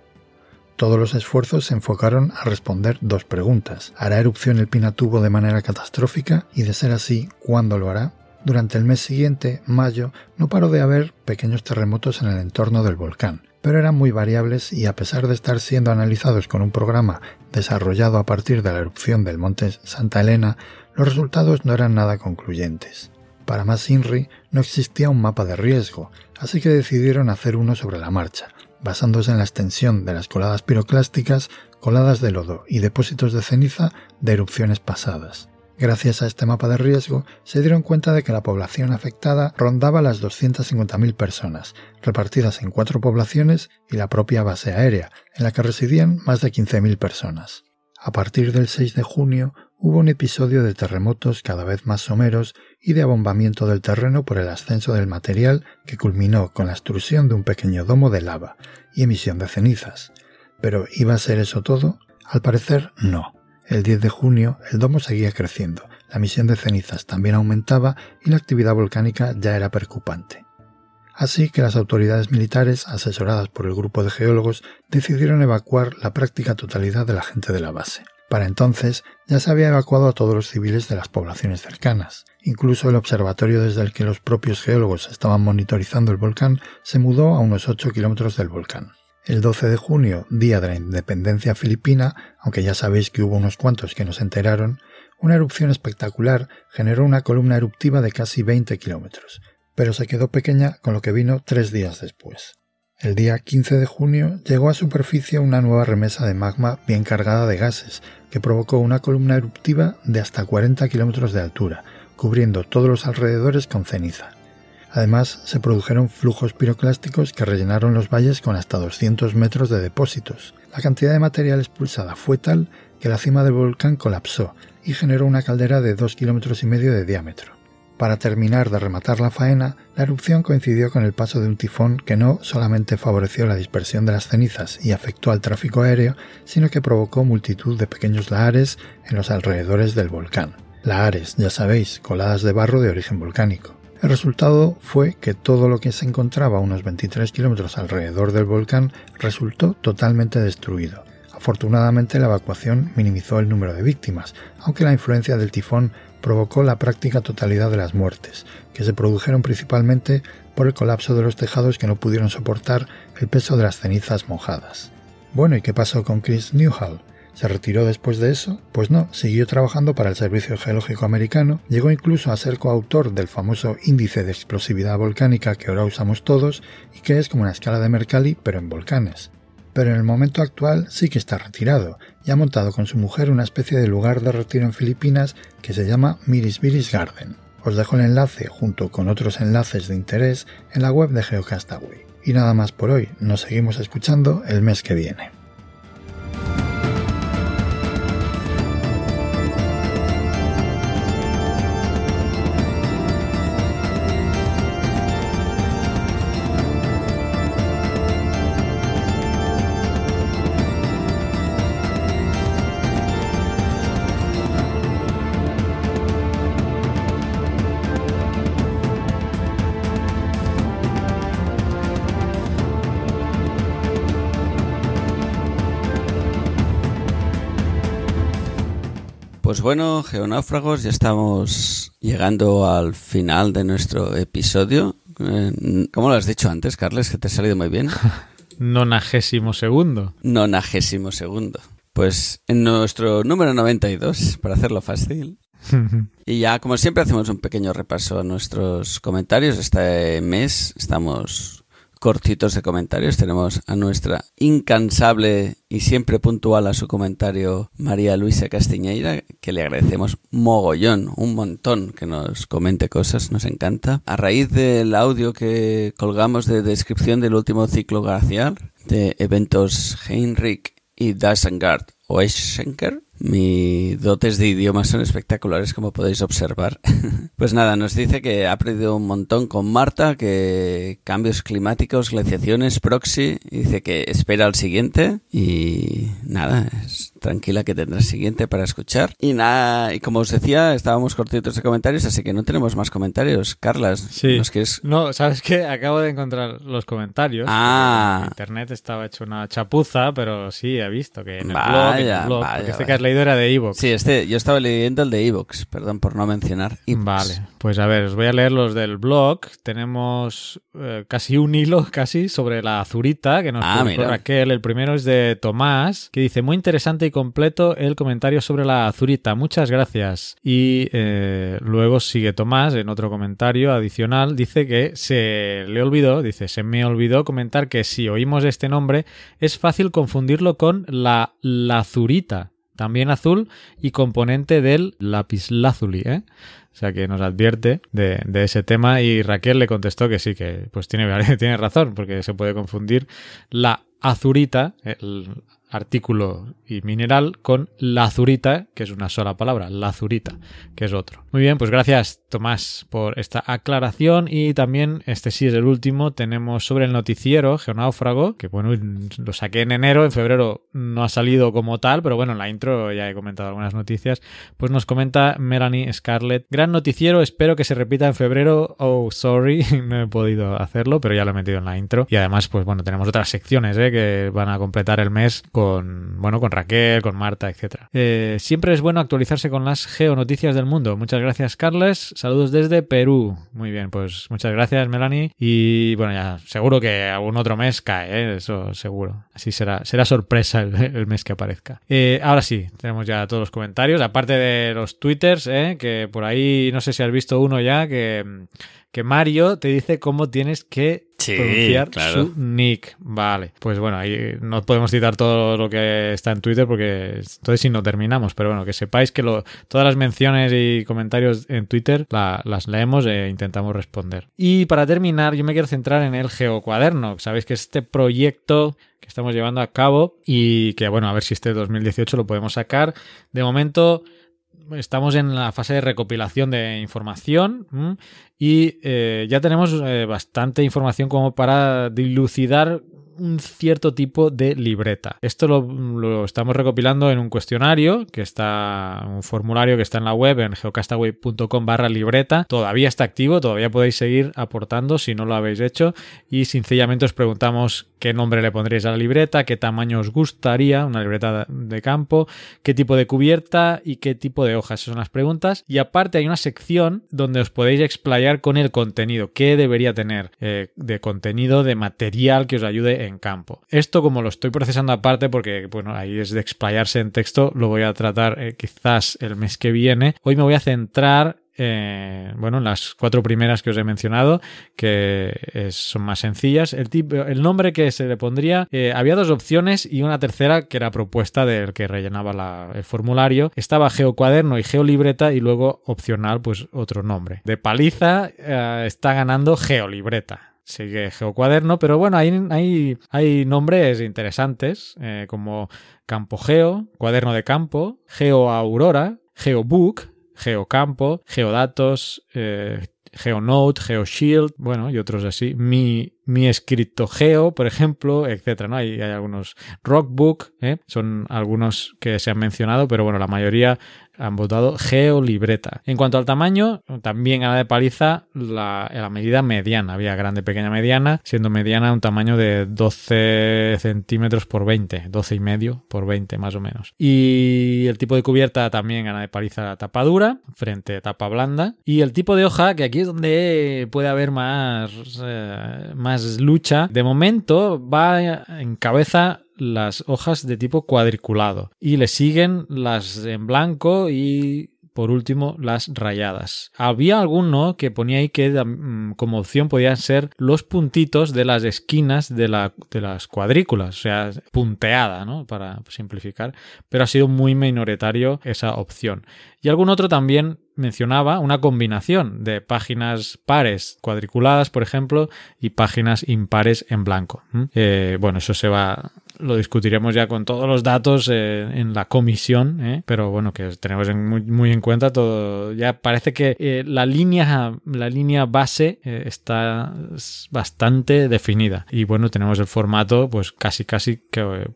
Speaker 8: Todos los esfuerzos se enfocaron a responder dos preguntas. ¿Hará erupción el Pinatubo de manera catastrófica? Y de ser así, ¿cuándo lo hará? Durante el mes siguiente, mayo, no paró de haber pequeños terremotos en el entorno del volcán, pero eran muy variables y a pesar de estar siendo analizados con un programa desarrollado a partir de la erupción del monte Santa Elena, los resultados no eran nada concluyentes. Para más INRI no existía un mapa de riesgo, así que decidieron hacer uno sobre la marcha, basándose en la extensión de las coladas piroclásticas, coladas de lodo y depósitos de ceniza de erupciones pasadas. Gracias a este mapa de riesgo, se dieron cuenta de que la población afectada rondaba las 250.000 personas, repartidas en cuatro poblaciones y la propia base aérea, en la que residían más de 15.000 personas. A partir del 6 de junio hubo un episodio de terremotos cada vez más someros y de abombamiento del terreno por el ascenso del material que culminó con la extrusión de un pequeño domo de lava y emisión de cenizas. Pero ¿iba a ser eso todo? Al parecer no. El 10 de junio el domo seguía creciendo, la emisión de cenizas también aumentaba y la actividad volcánica ya era preocupante. Así que las autoridades militares, asesoradas por el grupo de geólogos, decidieron evacuar la práctica totalidad de la gente de la base. Para entonces ya se había evacuado a todos los civiles de las poblaciones cercanas. Incluso el observatorio desde el que los propios geólogos estaban monitorizando el volcán se mudó a unos 8 kilómetros del volcán. El 12 de junio, día de la independencia filipina, aunque ya sabéis que hubo unos cuantos que no se enteraron, una erupción espectacular generó una columna eruptiva de casi 20 kilómetros, pero se quedó pequeña con lo que vino tres días después. El día 15 de junio llegó a superficie una nueva remesa de magma bien cargada de gases, que provocó una columna eruptiva de hasta 40 kilómetros de altura, cubriendo todos los alrededores con ceniza. Además, se produjeron flujos piroclásticos que rellenaron los valles con hasta 200 metros de depósitos. La cantidad de material expulsada fue tal que la cima del volcán colapsó y generó una caldera de 2 kilómetros y medio de diámetro. Para terminar de rematar la faena, la erupción coincidió con el paso de un tifón que no solamente favoreció la dispersión de las cenizas y afectó al tráfico aéreo, sino que provocó multitud de pequeños lahares en los alrededores del volcán. Lahares, ya sabéis, coladas de barro de origen volcánico. El resultado fue que todo lo que se encontraba a unos 23 kilómetros alrededor del volcán resultó totalmente destruido. Afortunadamente la evacuación minimizó el número de víctimas, aunque la influencia del tifón provocó la práctica totalidad de las muertes, que se produjeron principalmente por el colapso de los tejados que no pudieron soportar el peso de las cenizas mojadas. Bueno, ¿y qué pasó con Chris Newhall? ¿Se retiró después de eso? Pues no, siguió trabajando para el Servicio Geológico Americano, llegó incluso a ser coautor del famoso índice de explosividad volcánica que ahora usamos todos y que es como una escala de Mercalli pero en volcanes. Pero en el momento actual sí que está retirado y ha montado con su mujer una especie de lugar de retiro en Filipinas que se llama Miris Miris Garden. Os dejo el enlace junto con otros enlaces de interés en la web de Geocastaway. Y nada más por hoy, nos seguimos escuchando el mes que viene.
Speaker 3: Pues bueno, geonáufragos, ya estamos llegando al final de nuestro episodio. Eh, ¿Cómo lo has dicho antes, Carles? Que te ha salido muy bien.
Speaker 2: Nonagésimo segundo.
Speaker 3: Nonagésimo segundo. Pues en nuestro número 92, para hacerlo fácil. y ya, como siempre, hacemos un pequeño repaso a nuestros comentarios. Este mes estamos cortitos de comentarios. Tenemos a nuestra incansable y siempre puntual a su comentario María Luisa Castiñeira, que le agradecemos mogollón, un montón que nos comente cosas, nos encanta. A raíz del audio que colgamos de descripción del último ciclo glacial de eventos Heinrich y Dasengard o mis dotes de idiomas son espectaculares, como podéis observar. pues nada, nos dice que ha aprendido un montón con Marta, que cambios climáticos, glaciaciones, proxy, dice que espera al siguiente y nada, es tranquila que tendrá el siguiente para escuchar. Y nada, y como os decía, estábamos cortitos de comentarios, así que no tenemos más comentarios. Carlas,
Speaker 2: Sí.
Speaker 3: ¿nos quieres?
Speaker 2: No, ¿sabes qué? Acabo de encontrar los comentarios.
Speaker 3: Ah.
Speaker 2: en Internet estaba hecho una chapuza, pero sí he visto que en el
Speaker 3: Vaya,
Speaker 2: blog, en el blog,
Speaker 3: vaya,
Speaker 2: porque este
Speaker 3: vaya.
Speaker 2: que has leído era de Evox.
Speaker 3: Sí, este, yo estaba leyendo el de Evox, perdón por no mencionar. iVoox.
Speaker 2: Vale, pues a ver, os voy a leer los del blog. Tenemos eh, casi un hilo, casi, sobre la azurita que nos
Speaker 3: Ah,
Speaker 2: publicó. Raquel. El primero es de Tomás, que dice, muy interesante y completo el comentario sobre la azurita. Muchas gracias. Y eh, luego sigue Tomás en otro comentario adicional. Dice que se le olvidó, dice, se me olvidó comentar que si oímos este nombre es fácil confundirlo con la lazurita. También azul y componente del lapislázuli, ¿eh? O sea que nos advierte de, ese tema. Y Raquel le contestó que sí, que pues tiene, tiene razón, porque se puede confundir la azurita, el artículo y mineral, con la azurita, que es una sola palabra, la azurita, que es otro. Muy bien, pues gracias Tomás por esta aclaración y también este sí es el último, tenemos sobre el noticiero Geonáufrago, que bueno, lo saqué en enero, en febrero no ha salido como tal, pero bueno, en la intro ya he comentado algunas noticias, pues nos comenta Melanie Scarlett, gran noticiero, espero que se repita en febrero, oh sorry, no he podido hacerlo, pero ya lo he metido en la intro y además pues bueno, tenemos otras secciones ¿eh? que van a completar el mes bueno, con Raquel, con Marta, etcétera. Eh, siempre es bueno actualizarse con las geonoticias del mundo. Muchas gracias, Carles. Saludos desde Perú. Muy bien, pues muchas gracias, Melanie. Y bueno, ya seguro que algún otro mes cae, ¿eh? eso seguro. Así será, será sorpresa el, el mes que aparezca. Eh, ahora sí, tenemos ya todos los comentarios, aparte de los twitters, ¿eh? que por ahí no sé si has visto uno ya que que Mario te dice cómo tienes que
Speaker 3: Sí,
Speaker 2: pronunciar
Speaker 3: claro.
Speaker 2: su nick. Vale, pues bueno, ahí no podemos citar todo lo que está en Twitter porque entonces sí no terminamos, pero bueno, que sepáis que lo, todas las menciones y comentarios en Twitter la- las leemos e intentamos responder. Y para terminar, yo me quiero centrar en el Geocuaderno. Sabéis que es este proyecto que estamos llevando a cabo y que bueno, a ver si este 2018 lo podemos sacar. De momento estamos en la fase de recopilación de información. Y eh, ya tenemos eh, bastante información como para dilucidar un cierto tipo de libreta. Esto lo, estamos recopilando en un cuestionario que está, un formulario que está en la web en geocastaway.com barra libreta. Todavía está activo, todavía podéis seguir aportando si no lo habéis hecho y sencillamente os preguntamos qué nombre le pondréis a la libreta, qué tamaño os gustaría, una libreta de campo, qué tipo de cubierta y qué tipo de hojas. Esas son las preguntas. Y aparte hay una sección donde os podéis explayar con el contenido, qué debería tener eh, de contenido, de material que os ayude en campo. Esto como lo estoy procesando aparte porque bueno, ahí es de explayarse en texto, lo voy a tratar eh, quizás el mes que viene. Hoy me voy a centrar eh, bueno, en las cuatro primeras que os he mencionado, que son más sencillas. El, el nombre que se le pondría, eh, había dos opciones y una tercera que era propuesta del que rellenaba el formulario. Estaba Geocuaderno y Geolibreta y luego opcional, pues otro nombre. De paliza eh, está ganando Geolibreta. Sigue Geocuaderno, pero bueno, hay, nombres interesantes como Campo Geo, Cuaderno de Campo, Geo Aurora, Geobook, Geocampo, Geodatos, eh, GeoNote, GeoShield, bueno, y otros así. Mi, mi escrito Geo, por ejemplo, etcétera, ¿no? Hay, algunos Rockbook, ¿eh? son algunos que se han mencionado, pero bueno, la mayoría han votado Geolibreta. En cuanto al tamaño, también a la de paliza la, la medida mediana. Había grande, pequeña, mediana, siendo mediana un tamaño de 12 centímetros por 20, 12 y medio por 20 más o menos. Y el tipo de cubierta también gana de paliza tapa dura, frente a tapa blanda. Y el tipo de hoja, que aquí es donde puede haber más, eh, más lucha, de momento va en cabeza las hojas de tipo cuadriculado y le siguen las en blanco y por último, las rayadas. Había alguno que ponía ahí que mm, como opción podían ser los puntitos de las esquinas de, la, de las cuadrículas, o sea, punteada, ¿no? Para simplificar, pero ha sido muy minoritario esa opción. Y algún otro también mencionaba una combinación de páginas pares cuadriculadas, por ejemplo, y páginas impares en blanco. Eh, bueno, eso se va lo discutiremos ya con todos los datos eh, en la comisión, ¿eh? pero bueno, que tenemos muy, en cuenta todo. Ya parece que eh, la, línea, la línea base está bastante definida y bueno, tenemos el formato pues casi casi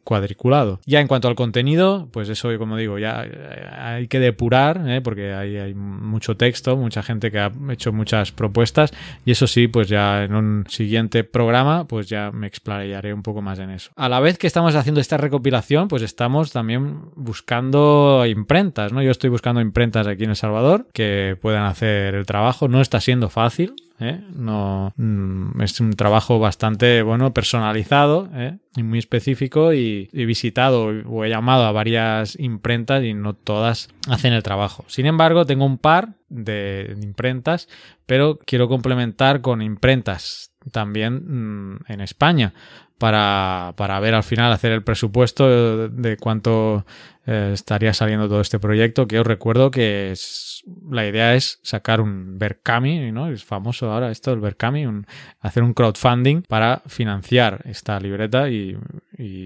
Speaker 2: cuadriculado. Ya en cuanto al contenido, pues eso, como digo, ya hay que depurar porque hay, hay mucho texto, mucha gente que ha hecho muchas propuestas y eso sí, pues ya en un siguiente programa, pues ya me explayaré un poco más en eso. A la vez que estamos haciendo esta recopilación, pues estamos también buscando imprentas, ¿no? Yo estoy buscando imprentas aquí en El Salvador que puedan hacer el trabajo. No está siendo fácil, ¿eh? No, mm, es un trabajo bastante bueno, personalizado ¿eh? y muy específico y he visitado o he llamado a varias imprentas y no todas hacen el trabajo. Sin embargo, tengo un par de imprentas, pero quiero complementar con imprentas también mm, en España para, para, ver al final, hacer el presupuesto de, cuánto eh, estaría saliendo todo este proyecto, que os recuerdo que es, la idea es sacar un Berkami, ¿no? Es famoso ahora esto, el Berkami, un, hacer un crowdfunding para financiar esta libreta y,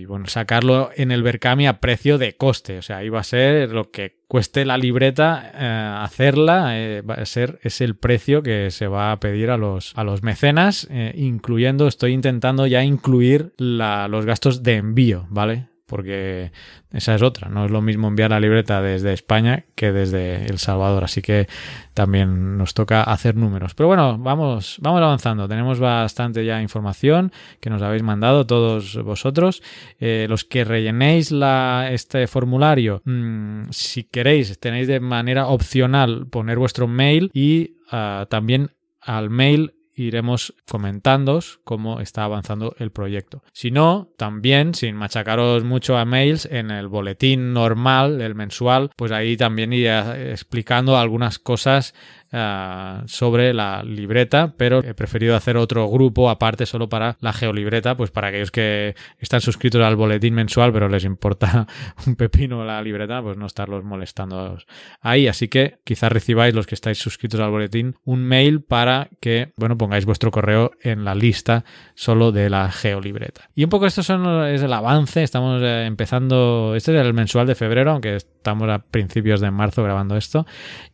Speaker 2: bueno, sacarlo en el Berkami a precio de coste, o sea, iba a ser lo que cueste la libreta eh, hacerla, eh, va a ser, es el precio que se va a pedir a los, a los mecenas, incluyendo, estoy intentando ya incluir los gastos de envío, ¿vale? Porque esa es otra, no es lo mismo enviar la libreta desde España que desde El Salvador, así que también nos toca hacer números. Pero bueno, vamos, vamos avanzando, tenemos bastante ya información que nos habéis mandado todos vosotros. Eh, los que rellenéis la, este formulario, mm, si queréis, tenéis de manera opcional poner vuestro mail y ah, también al mail iremos comentando cómo está avanzando el proyecto. Si no, también, sin machacaros mucho a mails, en el boletín normal, el mensual, pues ahí también iré explicando algunas cosas eh, sobre la libreta, pero he preferido hacer otro grupo aparte solo para la geolibreta, pues para aquellos que están suscritos al boletín mensual, pero les importa un pepino la libreta, pues no estarlos molestando ahí. Así que quizás recibáis los que estáis suscritos al boletín un mail para que, bueno, pongáis vuestro correo en la lista solo de la geolibreta. Y un poco esto son, es el avance, estamos eh, empezando, este es el mensual de febrero, aunque estamos a principios de marzo grabando esto.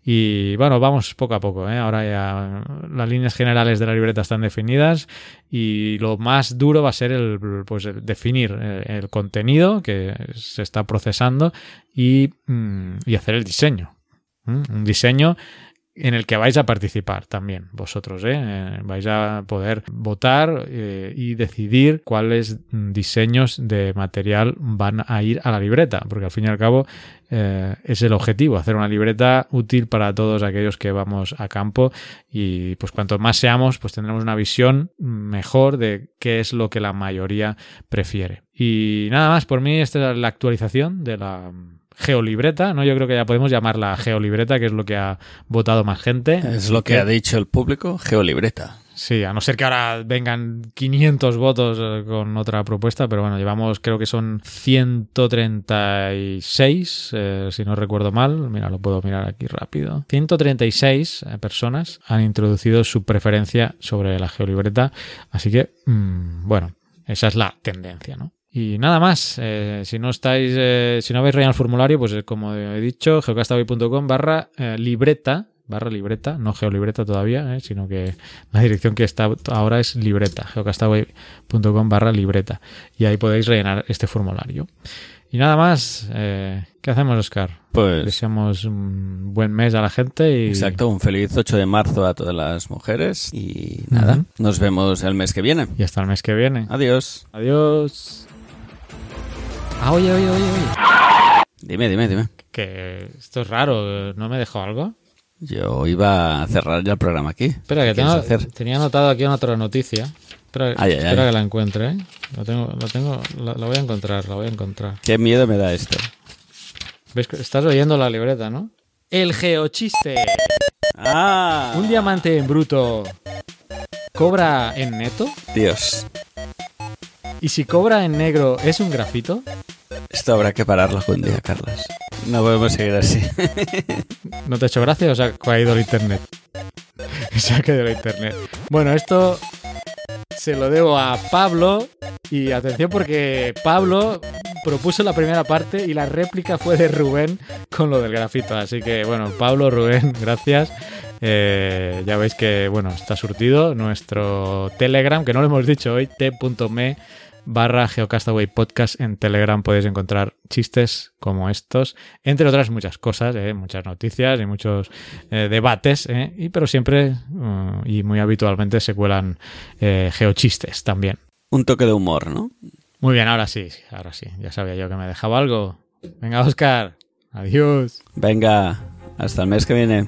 Speaker 2: Y bueno, vamos poco a poco. ¿eh? Ahora ya las líneas generales de la libreta están definidas y lo más duro va a ser el, pues, definir eh, el, contenido que se está procesando y, mm, y hacer el diseño. Un diseño en el que vais a participar también vosotros. ¿eh? eh vais a poder votar eh, y decidir cuáles diseños de material van a ir a la libreta, porque al fin y al cabo eh, es el objetivo, hacer una libreta útil para todos aquellos que vamos a campo y pues cuanto más seamos, pues tendremos una visión mejor de qué es lo que la mayoría prefiere. Y nada más, por mí esta es la actualización de la geolibreta, ¿no? Yo creo que ya podemos llamarla geolibreta, que es lo que ha votado más gente.
Speaker 3: Es lo que, ha dicho el público, geolibreta.
Speaker 2: Sí, a no ser que ahora vengan 500 votos eh, con otra propuesta, pero bueno, llevamos, creo que son 136, eh, si no recuerdo mal. Mira, lo puedo mirar aquí rápido. 136 eh, personas han introducido su preferencia sobre la geolibreta, así que, mm, bueno, esa es la tendencia, ¿no? Y nada más, eh, si no estáis, eh, si no habéis rellenado el formulario, pues eh, como he dicho, geocastaboy.com barra libreta, barra libreta, no geolibreta todavía, sino que la dirección que está ahora es libreta, geocastaboy.com barra libreta. Y ahí podéis rellenar este formulario. Y nada más, ¿qué hacemos, Oscar?
Speaker 3: Pues
Speaker 2: deseamos un buen mes a la gente y...
Speaker 3: Exacto, un feliz 8 de marzo a todas las mujeres y nada, nos vemos el mes que viene.
Speaker 2: Y hasta el mes que viene.
Speaker 3: Adiós.
Speaker 2: Adiós. Ah, oye, oye, oye, oye.
Speaker 3: Dime, dime, dime.
Speaker 2: Que esto es raro, ¿no me dejó algo?
Speaker 3: Yo iba a cerrar ya el programa aquí.
Speaker 2: Espera, que tengo, tenía anotado aquí una otra noticia. Espera, espera que la encuentre. ¿eh? Lo tengo, lo tengo, lo, voy a encontrar, lo voy a encontrar.
Speaker 3: Qué miedo me da esto.
Speaker 2: ¿Ves? Estás oyendo la libreta, ¿no? El geochiste.
Speaker 3: Ah.
Speaker 2: Un diamante en bruto cobra en neto.
Speaker 3: Dios.
Speaker 2: Y si cobra en negro, ¿es un grafito?
Speaker 3: Esto habrá que pararlo algún día, Carlos. No podemos seguir así.
Speaker 2: ¿No te ha hecho gracia o se ha caído el internet? se ha caído el internet. Bueno, esto se lo debo a Pablo. Y atención porque Pablo propuso la primera parte y la réplica fue de Rubén con lo del grafito. Así que bueno, Pablo, Rubén, gracias. Eh, ya veis que bueno, está surtido nuestro Telegram, que no lo hemos dicho hoy, t.me barra Geocastaway Podcast en Telegram podéis encontrar chistes como estos, entre otras muchas cosas, eh, muchas noticias y muchos eh, debates, eh, y, pero siempre mm, y muy habitualmente se cuelan geochistes también.
Speaker 3: Un toque de humor, ¿no?
Speaker 2: Muy bien, ahora sí, ahora sí, ya sabía yo que me dejaba algo. Venga, Oscar, adiós.
Speaker 3: Venga, hasta el mes que viene.